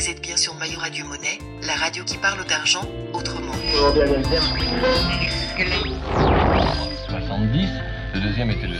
Vous êtes bien sur Maillot Radio Monnaie, la radio qui parle d'argent autrement. 70, le deuxième était le...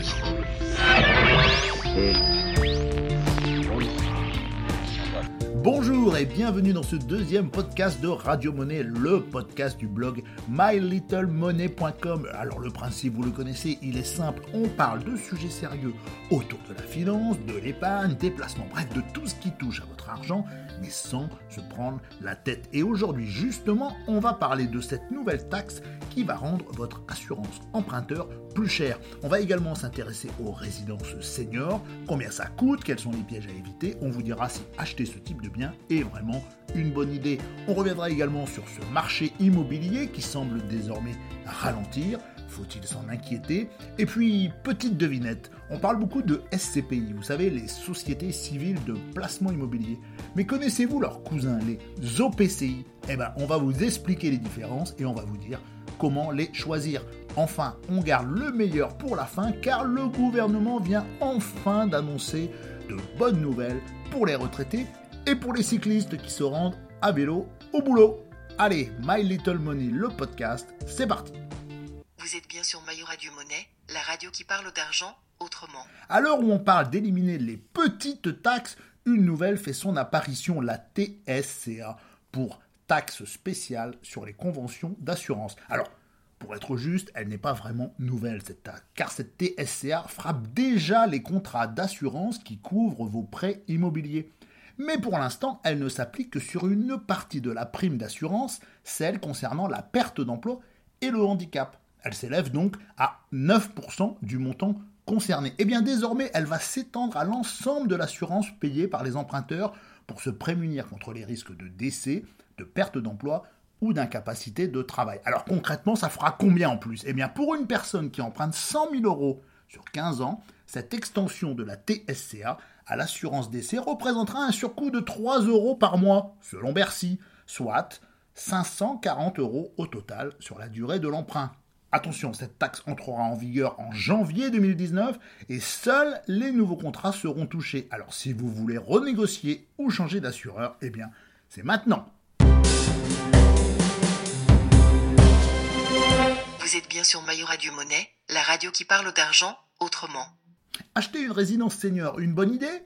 Bonjour et bienvenue dans ce deuxième podcast de Radio Monnaie, le podcast du blog mylittlemoney.com. Alors le principe, vous le connaissez, il est simple, on parle de sujets sérieux autour de la finance, de l'épargne, des placements, bref, de tout ce qui touche à votre argent, mais sans se prendre la tête. Et aujourd'hui, justement, on va parler de cette nouvelle taxe qui va rendre votre assurance emprunteur plus chère. On va également s'intéresser aux résidences seniors, combien ça coûte, quels sont les pièges à éviter. On vous dira si acheter ce type de bien est vraiment une bonne idée. On reviendra également sur ce marché immobilier qui semble désormais ralentir. Faut-il s'en inquiéter Et puis, petite devinette, on parle beaucoup de SCPI, vous savez, les sociétés civiles de placement immobilier. Mais connaissez-vous leurs cousins, les OPCI Eh bien, on va vous expliquer les différences et on va vous dire comment les choisir. Enfin, on garde le meilleur pour la fin car le gouvernement vient enfin d'annoncer de bonnes nouvelles pour les retraités et pour les cyclistes qui se rendent à vélo au boulot. Allez, My Little Money, le podcast, c'est parti. Vous êtes bien sur Maillot Radio Monnaie, la radio qui parle d'argent autrement. À l'heure où on parle d'éliminer les petites taxes, une nouvelle fait son apparition, la TSCA, pour taxe spéciale sur les conventions d'assurance. Alors, pour être juste, elle n'est pas vraiment nouvelle cette car cette TSCA frappe déjà les contrats d'assurance qui couvrent vos prêts immobiliers. Mais pour l'instant, elle ne s'applique que sur une partie de la prime d'assurance, celle concernant la perte d'emploi et le handicap. Elle s'élève donc à 9% du montant concerné. Eh bien désormais, elle va s'étendre à l'ensemble de l'assurance payée par les emprunteurs pour se prémunir contre les risques de décès, de perte d'emploi ou d'incapacité de travail. Alors concrètement, ça fera combien en plus? Eh bien pour une personne qui emprunte 100 000 euros sur 15 ans, cette extension de la TSCA à l'assurance décès représentera un surcoût de 3 euros par mois, selon Bercy, soit 540 euros au total sur la durée de l'emprunt. Attention, cette taxe entrera en vigueur en janvier 2019 et seuls les nouveaux contrats seront touchés. Alors si vous voulez renégocier ou changer d'assureur, eh bien c'est maintenant. Vous êtes bien sur Maillot Radio Monnaie, la radio qui parle d'argent autrement. Acheter une résidence senior, une bonne idée?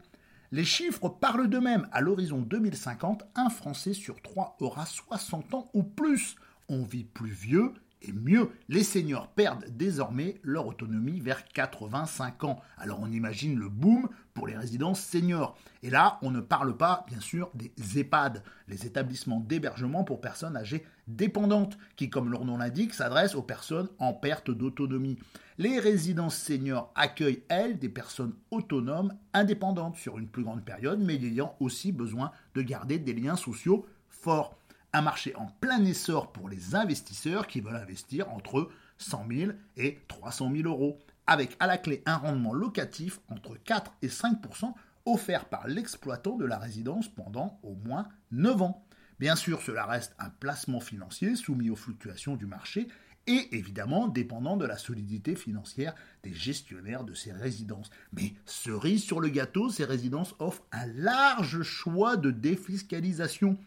Les chiffres parlent d'eux-mêmes. À l'horizon 2050, un Français sur trois aura 60 ans ou plus. On vit plus vieux et mieux, les seniors perdent désormais leur autonomie vers 85 ans. Alors on imagine le boom pour les résidences seniors. Et là, on ne parle pas, bien sûr, des EHPAD, les établissements d'hébergement pour personnes âgées dépendantes, qui, comme leur nom l'indique, s'adressent aux personnes en perte d'autonomie. Les résidences seniors accueillent, elles, des personnes autonomes, indépendantes sur une plus grande période, mais ayant aussi besoin de garder des liens sociaux forts un marché en plein essor pour les investisseurs qui veulent investir entre 100 000 et 300 000 euros, avec à la clé un rendement locatif entre 4 et 5% offert par l'exploitant de la résidence pendant au moins 9 ans. Bien sûr, cela reste un placement financier soumis aux fluctuations du marché et évidemment dépendant de la solidité financière des gestionnaires de ces résidences. Mais cerise sur le gâteau, ces résidences offrent un large choix de défiscalisation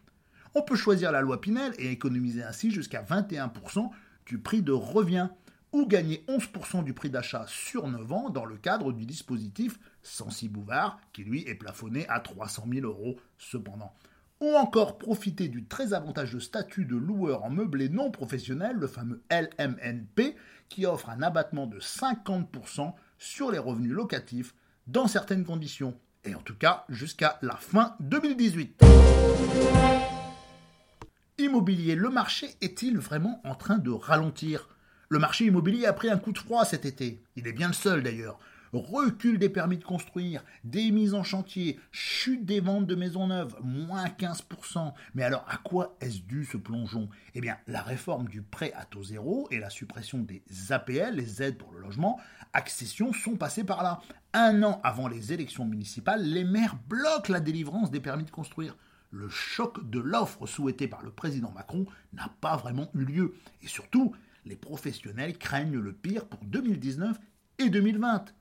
on peut choisir la loi Pinel et économiser ainsi jusqu'à 21% du prix de revient ou gagner 11% du prix d'achat sur 9 ans dans le cadre du dispositif Sensi Bouvard qui lui est plafonné à 300 000 euros cependant. Ou encore profiter du très avantageux statut de loueur en meublé non professionnel, le fameux LMNP, qui offre un abattement de 50% sur les revenus locatifs dans certaines conditions, et en tout cas jusqu'à la fin 2018 immobilier, le marché est-il vraiment en train de ralentir? Le marché immobilier a pris un coup de froid cet été. Il est bien le seul d'ailleurs. Recul des permis de construire, des mises en chantier, chute des ventes de maisons neuves, moins 15%. Mais alors à quoi est-ce dû ce plongeon? Eh bien, la réforme du prêt à taux zéro et la suppression des APL, les aides pour le logement, accession, sont passés par là. Un an avant les élections municipales, les maires bloquent la délivrance des permis de construire le choc de l'offre souhaitée par le président Macron n'a pas vraiment eu lieu. Et surtout, les professionnels craignent le pire pour 2019 et 2020.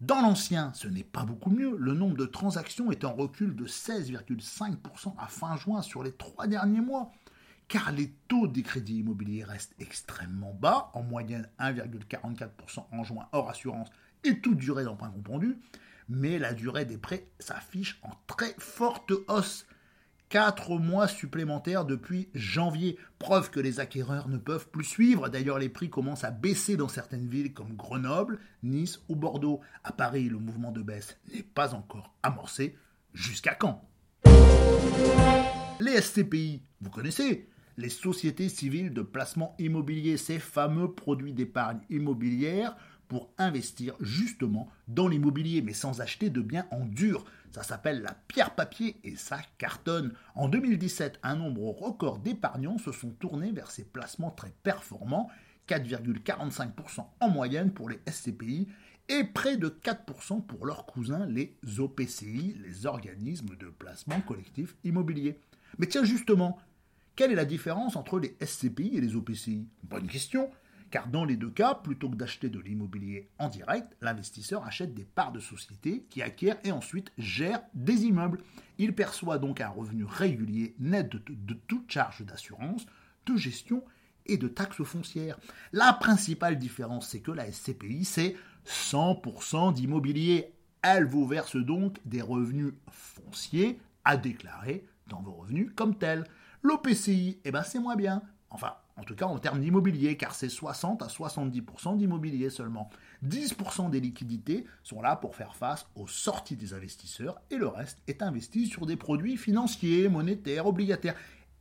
Dans l'ancien, ce n'est pas beaucoup mieux. Le nombre de transactions est en recul de 16,5% à fin juin sur les trois derniers mois, car les taux des crédits immobiliers restent extrêmement bas, en moyenne 1,44% en juin hors assurance et toute durée d'emprunt compendu, mais la durée des prêts s'affiche en très forte hausse. 4 mois supplémentaires depuis janvier. Preuve que les acquéreurs ne peuvent plus suivre. D'ailleurs, les prix commencent à baisser dans certaines villes comme Grenoble, Nice ou Bordeaux. À Paris, le mouvement de baisse n'est pas encore amorcé. Jusqu'à quand? Les SCPI, vous connaissez? Les sociétés civiles de placement immobilier, ces fameux produits d'épargne immobilière pour investir justement dans l'immobilier, mais sans acheter de biens en dur. Ça s'appelle la pierre papier et ça cartonne. En 2017, un nombre record d'épargnants se sont tournés vers ces placements très performants, 4,45% en moyenne pour les SCPI et près de 4% pour leurs cousins, les OPCI, les organismes de placement collectif immobilier. Mais tiens justement, quelle est la différence entre les SCPI et les OPCI Bonne question. Car dans les deux cas, plutôt que d'acheter de l'immobilier en direct, l'investisseur achète des parts de société qui acquiert et ensuite gère des immeubles. Il perçoit donc un revenu régulier net de, toute charge d'assurance, de gestion et de taxes foncières. La principale différence, c'est que la SCPI, c'est 100% d'immobilier. Elle vous verse donc des revenus fonciers à déclarer dans vos revenus comme tels. L'OPCI, eh ben c'est moins bien. Enfin, en tout cas en termes d'immobilier, car c'est 60 à 70% d'immobilier seulement. 10% des liquidités sont là pour faire face aux sorties des investisseurs et le reste est investi sur des produits financiers, monétaires, obligataires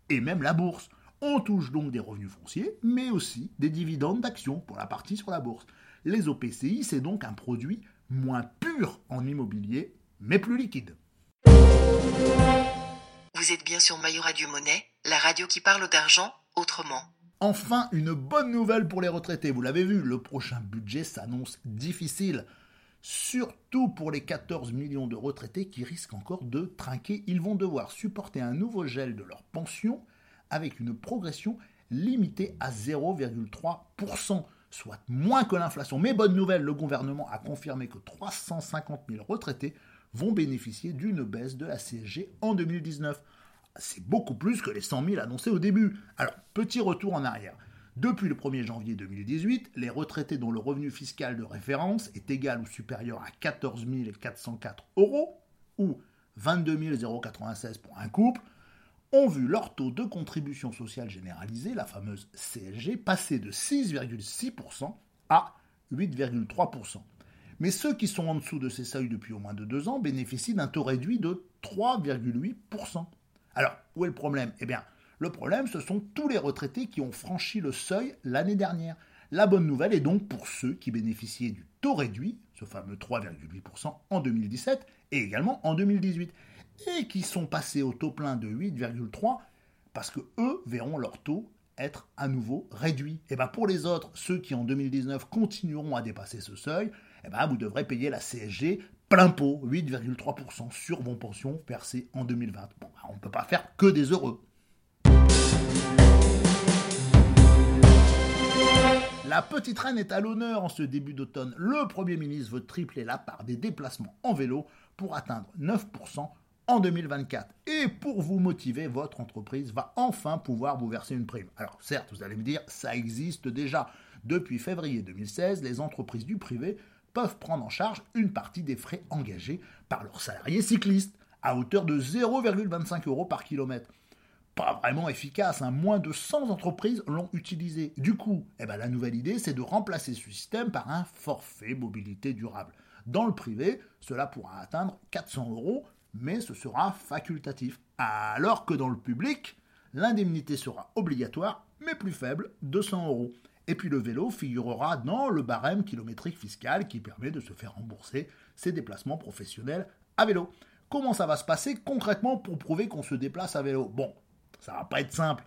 et même la bourse. On touche donc des revenus fonciers, mais aussi des dividendes d'actions pour la partie sur la bourse. Les OPCI, c'est donc un produit moins pur en immobilier, mais plus liquide. Vous êtes bien sur Mayora du Monnaie, la radio qui parle d'argent autrement. Enfin, une bonne nouvelle pour les retraités. Vous l'avez vu, le prochain budget s'annonce difficile. Surtout pour les 14 millions de retraités qui risquent encore de trinquer. Ils vont devoir supporter un nouveau gel de leur pension avec une progression limitée à 0,3%, soit moins que l'inflation. Mais bonne nouvelle, le gouvernement a confirmé que 350 000 retraités vont bénéficier d'une baisse de la CSG en 2019 c'est beaucoup plus que les 100 000 annoncés au début. Alors, petit retour en arrière. Depuis le 1er janvier 2018, les retraités dont le revenu fiscal de référence est égal ou supérieur à 14 404 euros, ou 22 096 pour un couple, ont vu leur taux de contribution sociale généralisée, la fameuse CSG, passer de 6,6% à 8,3%. Mais ceux qui sont en dessous de ces seuils depuis au moins de deux ans bénéficient d'un taux réduit de 3,8%. Alors, où est le problème? Eh bien, le problème, ce sont tous les retraités qui ont franchi le seuil l'année dernière. La bonne nouvelle est donc pour ceux qui bénéficiaient du taux réduit, ce fameux 3,8% en 2017 et également en 2018, et qui sont passés au taux plein de 8,3% parce que eux verront leur taux être à nouveau réduit. Et eh bien pour les autres, ceux qui en 2019 continueront à dépasser ce seuil, eh ben vous devrez payer la CSG plein pot, 8,3% sur vos pensions versées en 2020. Bon, bah, on ne peut pas faire que des heureux. La petite reine est à l'honneur en ce début d'automne. Le Premier ministre veut tripler la part des déplacements en vélo pour atteindre 9% en 2024. Et pour vous motiver, votre entreprise va enfin pouvoir vous verser une prime. Alors certes, vous allez me dire, ça existe déjà. Depuis février 2016, les entreprises du privé peuvent prendre en charge une partie des frais engagés par leurs salariés cyclistes, à hauteur de 0,25 euros par kilomètre. Pas vraiment efficace, hein. moins de 100 entreprises l'ont utilisé. Du coup, eh ben, la nouvelle idée, c'est de remplacer ce système par un forfait mobilité durable. Dans le privé, cela pourra atteindre 400 euros, mais ce sera facultatif. Alors que dans le public, l'indemnité sera obligatoire, mais plus faible, 200 euros. Et puis le vélo figurera dans le barème kilométrique fiscal qui permet de se faire rembourser ses déplacements professionnels à vélo. Comment ça va se passer concrètement pour prouver qu'on se déplace à vélo? Bon, ça va pas être simple.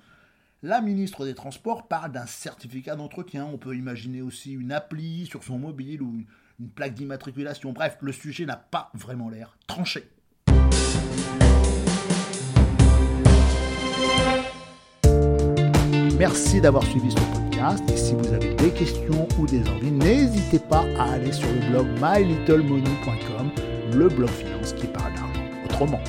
La ministre des Transports parle d'un certificat d'entretien. On peut imaginer aussi une appli sur son mobile ou une plaque d'immatriculation. Bref, le sujet n'a pas vraiment l'air tranché. Merci d'avoir suivi ce podcast Et si vous avez des questions ou des envies, n'hésitez pas à aller sur le blog mylittlemoney.com, le blog finance qui parle d'argent autrement.